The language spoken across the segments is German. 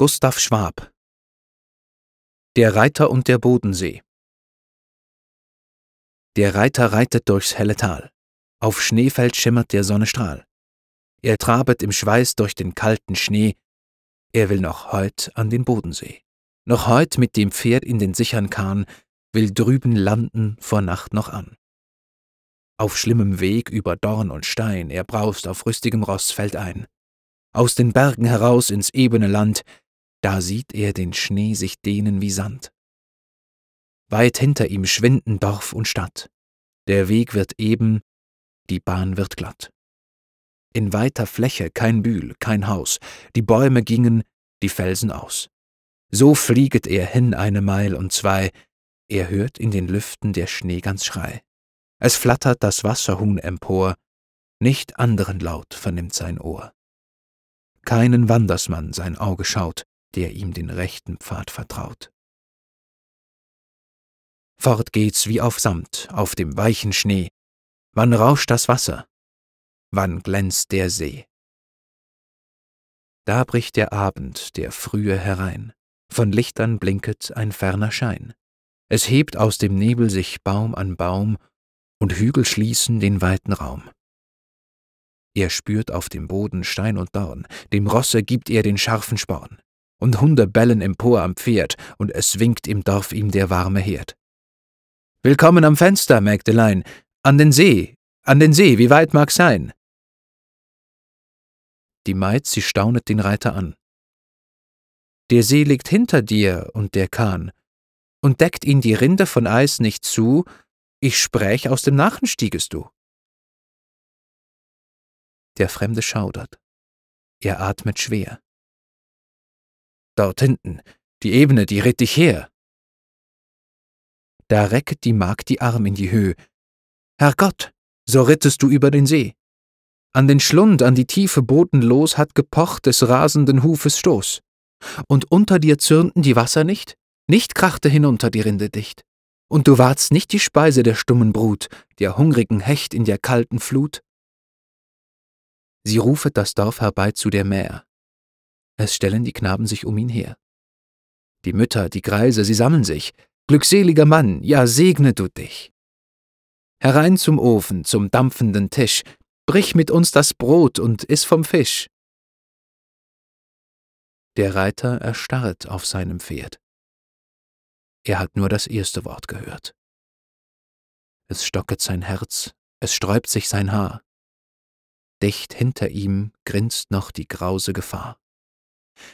Gustav Schwab Der Reiter und der Bodensee Der Reiter reitet durchs helle Tal. Auf Schneefeld schimmert der Sonne Strahl. Er trabet im Schweiß durch den kalten Schnee. Er will noch heut an den Bodensee. Noch heut mit dem Pferd in den sichern Kahn, will drüben landen vor Nacht noch an. Auf schlimmem Weg über Dorn und Stein, er braust auf rüstigem Ross fällt ein. Aus den Bergen heraus ins ebene Land, da sieht er den Schnee sich dehnen wie Sand. Weit hinter ihm schwinden Dorf und Stadt. Der Weg wird eben, die Bahn wird glatt. In weiter Fläche kein Bühl, kein Haus, die Bäume gingen, die Felsen aus. So flieget er hin eine Meil und zwei, er hört in den Lüften der Schnee ganz Schrei. Es flattert das Wasserhuhn empor, nicht anderen Laut vernimmt sein Ohr. Keinen Wandersmann sein Auge schaut, der ihm den rechten Pfad vertraut. Fort geht's wie auf Samt, auf dem weichen Schnee. Wann rauscht das Wasser? Wann glänzt der See? Da bricht der Abend, der frühe herein von Lichtern blinket ein ferner Schein. Es hebt aus dem Nebel sich Baum an Baum, und Hügel schließen den weiten Raum. Er spürt auf dem Boden Stein und Dorn, dem Rosse gibt er den scharfen Sporn, und Hunde bellen empor am Pferd, und es winkt im Dorf ihm der warme Herd. Willkommen am Fenster, Mägdelein, an den See, an den See, wie weit mag's sein? Die Maid, sie staunet den Reiter an. Der See liegt hinter dir und der Kahn. Und deckt ihn die Rinde von Eis nicht zu, ich spräch, aus dem Nachen stiegest du. Der Fremde schaudert. Er atmet schwer. Dort hinten, die Ebene, die ritt dich her. Da recket die Magd die Arm in die Höhe. Herrgott, so rittest du über den See. An den Schlund, an die Tiefe bodenlos hat gepocht des rasenden Hufes Stoß und unter dir zürnten die Wasser nicht, nicht krachte hinunter die Rinde dicht. Und du wardst nicht die Speise der stummen Brut, der hungrigen Hecht in der kalten Flut. Sie rufet das Dorf herbei zu der Mähr. Es stellen die Knaben sich um ihn her. Die Mütter, die Greise, sie sammeln sich. Glückseliger Mann, ja segne du dich. Herein zum Ofen, zum dampfenden Tisch, brich mit uns das Brot und iss vom Fisch. Der Reiter erstarrt auf seinem Pferd. Er hat nur das erste Wort gehört. Es stocket sein Herz, es sträubt sich sein Haar. Dicht hinter ihm grinst noch die grause Gefahr.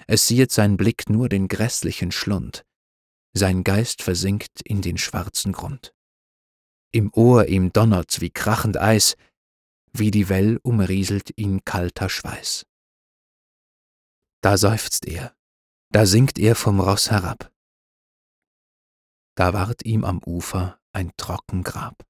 Es sieht sein Blick nur den grässlichen Schlund, sein Geist versinkt in den schwarzen Grund. Im Ohr ihm donnert's wie krachend Eis, wie die Well umrieselt ihn kalter Schweiß. Da seufzt er, da sinkt er vom Ross herab. Da ward ihm am Ufer ein Trockengrab.